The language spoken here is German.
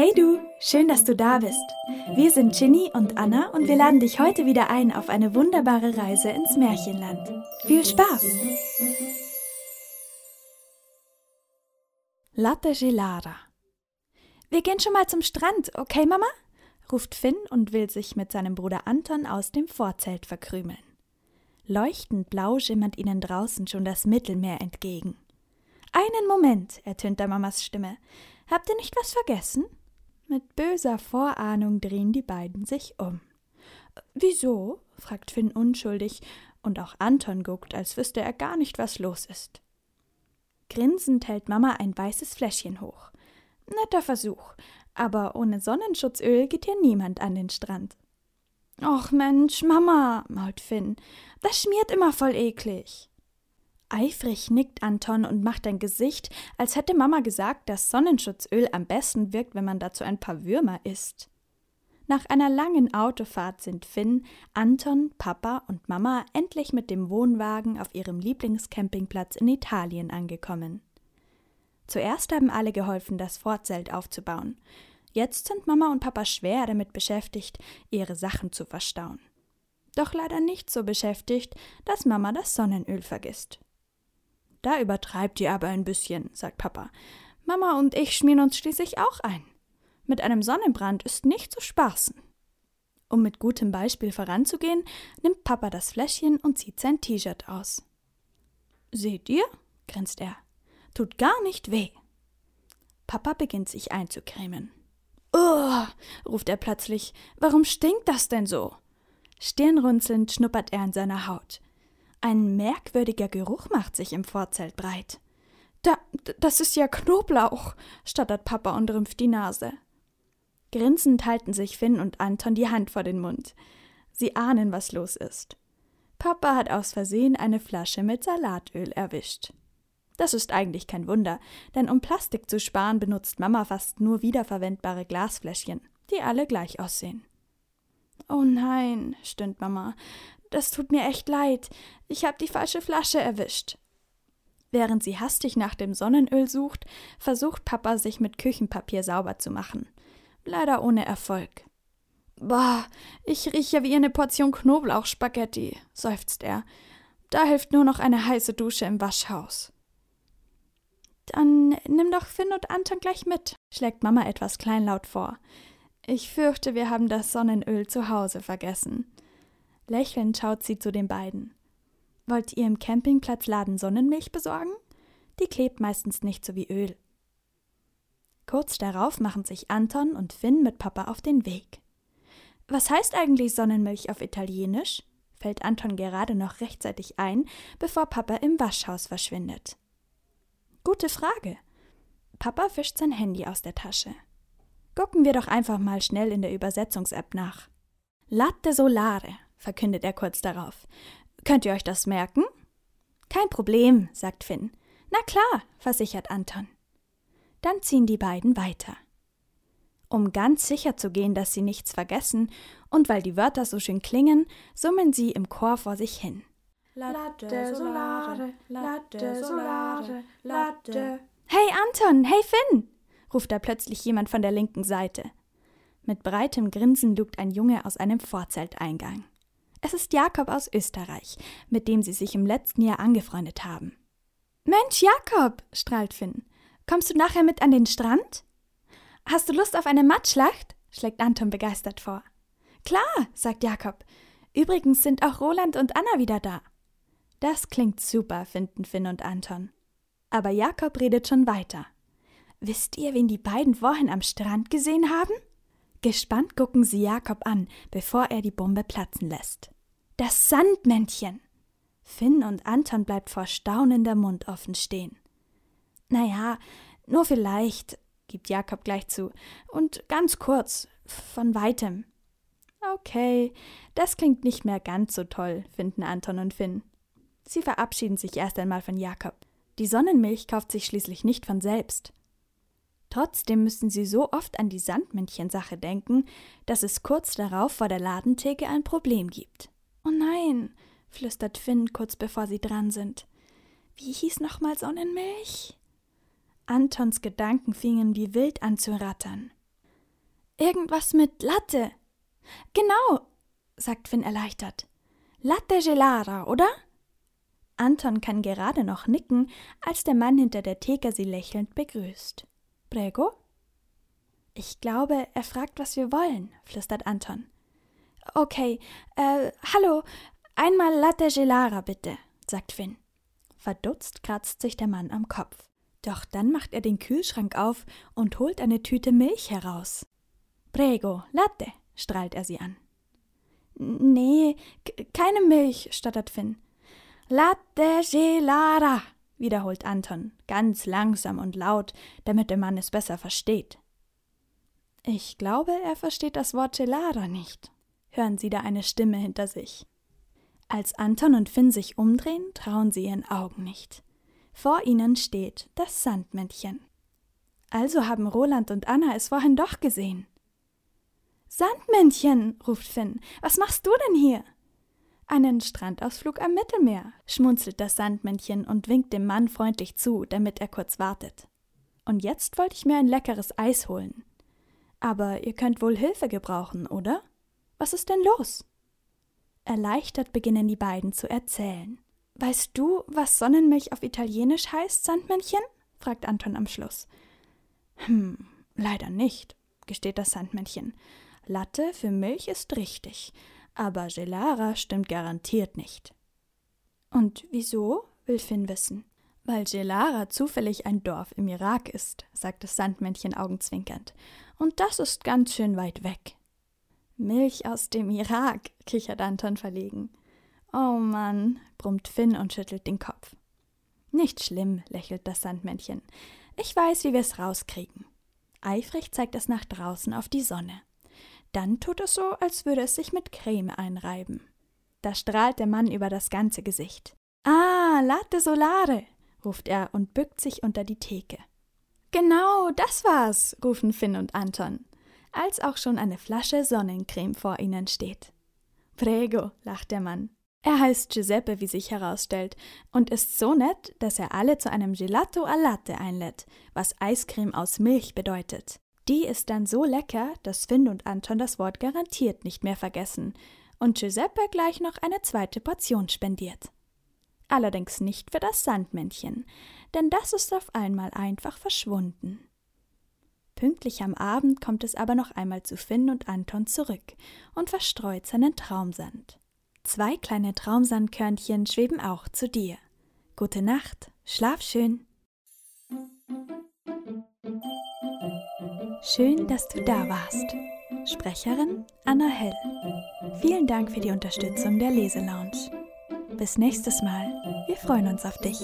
Hey du, schön, dass du da bist. Wir sind Ginny und Anna und wir laden dich heute wieder ein auf eine wunderbare Reise ins Märchenland. Viel Spaß! Latte Gelada. Wir gehen schon mal zum Strand, okay, Mama? ruft Finn und will sich mit seinem Bruder Anton aus dem Vorzelt verkrümeln. Leuchtend blau schimmert ihnen draußen schon das Mittelmeer entgegen. Einen Moment, ertönt der Mamas Stimme. Habt ihr nicht was vergessen? Mit böser Vorahnung drehen die beiden sich um. Wieso? fragt Finn unschuldig, und auch Anton guckt, als wüsste er gar nicht, was los ist. Grinsend hält Mama ein weißes Fläschchen hoch. Netter Versuch, aber ohne Sonnenschutzöl geht hier niemand an den Strand. Och Mensch, Mama, mault Finn, das schmiert immer voll eklig. Eifrig nickt Anton und macht ein Gesicht, als hätte Mama gesagt, dass Sonnenschutzöl am besten wirkt, wenn man dazu ein paar Würmer isst. Nach einer langen Autofahrt sind Finn, Anton, Papa und Mama endlich mit dem Wohnwagen auf ihrem Lieblingscampingplatz in Italien angekommen. Zuerst haben alle geholfen, das Fortzelt aufzubauen. Jetzt sind Mama und Papa schwer damit beschäftigt, ihre Sachen zu verstauen. Doch leider nicht so beschäftigt, dass Mama das Sonnenöl vergisst. Da übertreibt ihr aber ein bisschen, sagt Papa. Mama und ich schmieren uns schließlich auch ein. Mit einem Sonnenbrand ist nicht zu spaßen. Um mit gutem Beispiel voranzugehen, nimmt Papa das Fläschchen und zieht sein T-Shirt aus. Seht ihr? grinst er. Tut gar nicht weh. Papa beginnt sich einzucremen. Oh, ruft er plötzlich, warum stinkt das denn so? Stirnrunzelnd schnuppert er in seiner Haut. Ein merkwürdiger Geruch macht sich im Vorzelt breit. Da, das ist ja Knoblauch, stottert Papa und rümpft die Nase. Grinsend halten sich Finn und Anton die Hand vor den Mund. Sie ahnen, was los ist. Papa hat aus Versehen eine Flasche mit Salatöl erwischt. Das ist eigentlich kein Wunder, denn um Plastik zu sparen, benutzt Mama fast nur wiederverwendbare Glasfläschchen, die alle gleich aussehen. Oh nein, stöhnt Mama, das tut mir echt leid. Ich habe die falsche Flasche erwischt. Während sie hastig nach dem Sonnenöl sucht, versucht Papa sich mit Küchenpapier sauber zu machen. Leider ohne Erfolg. Boah, ich rieche wie eine Portion Knoblauchspaghetti, seufzt er. Da hilft nur noch eine heiße Dusche im Waschhaus. Dann nimm doch Finn und Anton gleich mit, schlägt Mama etwas kleinlaut vor. Ich fürchte, wir haben das Sonnenöl zu Hause vergessen. Lächelnd schaut sie zu den beiden. Wollt ihr im Campingplatzladen Sonnenmilch besorgen? Die klebt meistens nicht so wie Öl. Kurz darauf machen sich Anton und Finn mit Papa auf den Weg. Was heißt eigentlich Sonnenmilch auf Italienisch? fällt Anton gerade noch rechtzeitig ein, bevor Papa im Waschhaus verschwindet. Gute Frage. Papa fischt sein Handy aus der Tasche. Gucken wir doch einfach mal schnell in der Übersetzungs-App nach. Latte solare verkündet er kurz darauf. Könnt ihr euch das merken? Kein Problem, sagt Finn. Na klar, versichert Anton. Dann ziehen die beiden weiter. Um ganz sicher zu gehen, dass sie nichts vergessen, und weil die Wörter so schön klingen, summen sie im Chor vor sich hin. Latte solare, Latte solare, Latte. Hey Anton, hey Finn! ruft da plötzlich jemand von der linken Seite. Mit breitem Grinsen lugt ein Junge aus einem Vorzelteingang. Es ist Jakob aus Österreich, mit dem sie sich im letzten Jahr angefreundet haben. Mensch, Jakob, strahlt Finn. Kommst du nachher mit an den Strand? Hast du Lust auf eine Mattschlacht? schlägt Anton begeistert vor. Klar, sagt Jakob. Übrigens sind auch Roland und Anna wieder da. Das klingt super, finden Finn und Anton. Aber Jakob redet schon weiter. Wisst ihr, wen die beiden vorhin am Strand gesehen haben? Gespannt gucken sie Jakob an, bevor er die Bombe platzen lässt. Das Sandmännchen! Finn und Anton bleibt vor Staunen der Mund offen stehen. Naja, nur vielleicht, gibt Jakob gleich zu, und ganz kurz, von weitem. Okay, das klingt nicht mehr ganz so toll, finden Anton und Finn. Sie verabschieden sich erst einmal von Jakob. Die Sonnenmilch kauft sich schließlich nicht von selbst. Trotzdem müssen sie so oft an die Sandmännchensache denken, dass es kurz darauf vor der Ladentheke ein Problem gibt. Oh nein, flüstert Finn kurz bevor sie dran sind. Wie hieß nochmal Sonnenmilch? Antons Gedanken fingen wie wild an zu rattern. Irgendwas mit Latte. Genau, sagt Finn erleichtert. Latte gelada, oder? Anton kann gerade noch nicken, als der Mann hinter der Theke sie lächelnd begrüßt. Prego? Ich glaube, er fragt, was wir wollen, flüstert Anton. Okay, äh, hallo, einmal Latte Gelara bitte, sagt Finn. Verdutzt kratzt sich der Mann am Kopf. Doch dann macht er den Kühlschrank auf und holt eine Tüte Milch heraus. Prego, Latte, strahlt er sie an. Nee, keine Milch, stottert Finn. Latte Gelara, wiederholt Anton, ganz langsam und laut, damit der Mann es besser versteht. Ich glaube, er versteht das Wort Gelada nicht. Hören Sie da eine Stimme hinter sich. Als Anton und Finn sich umdrehen, trauen sie ihren Augen nicht. Vor ihnen steht das Sandmännchen. Also haben Roland und Anna es vorhin doch gesehen. Sandmännchen, ruft Finn, was machst du denn hier? Einen Strandausflug am Mittelmeer, schmunzelt das Sandmännchen und winkt dem Mann freundlich zu, damit er kurz wartet. Und jetzt wollte ich mir ein leckeres Eis holen. Aber ihr könnt wohl Hilfe gebrauchen, oder? Was ist denn los? Erleichtert beginnen die beiden zu erzählen. Weißt du, was Sonnenmilch auf Italienisch heißt, Sandmännchen? fragt Anton am Schluss. Hm, leider nicht, gesteht das Sandmännchen. Latte für Milch ist richtig, aber Gelara stimmt garantiert nicht. Und wieso? will Finn wissen. Weil Gelara zufällig ein Dorf im Irak ist, sagt das Sandmännchen augenzwinkernd. Und das ist ganz schön weit weg. Milch aus dem Irak, kichert Anton verlegen. Oh Mann, brummt Finn und schüttelt den Kopf. Nicht schlimm, lächelt das Sandmännchen. Ich weiß, wie wir es rauskriegen. Eifrig zeigt es nach draußen auf die Sonne. Dann tut es so, als würde es sich mit Creme einreiben. Da strahlt der Mann über das ganze Gesicht. Ah, Latte Solare, ruft er und bückt sich unter die Theke. Genau, das war's, rufen Finn und Anton, als auch schon eine Flasche Sonnencreme vor ihnen steht. Prego, lacht der Mann. Er heißt Giuseppe, wie sich herausstellt, und ist so nett, dass er alle zu einem Gelato al Latte einlädt, was Eiscreme aus Milch bedeutet. Die ist dann so lecker, dass Finn und Anton das Wort garantiert nicht mehr vergessen und Giuseppe gleich noch eine zweite Portion spendiert allerdings nicht für das Sandmännchen, denn das ist auf einmal einfach verschwunden. Pünktlich am Abend kommt es aber noch einmal zu Finn und Anton zurück und verstreut seinen Traumsand. Zwei kleine Traumsandkörnchen schweben auch zu dir. Gute Nacht, schlaf schön. Schön, dass du da warst. Sprecherin Anna Hell. Vielen Dank für die Unterstützung der Leselounge. Bis nächstes Mal. Wir freuen uns auf dich.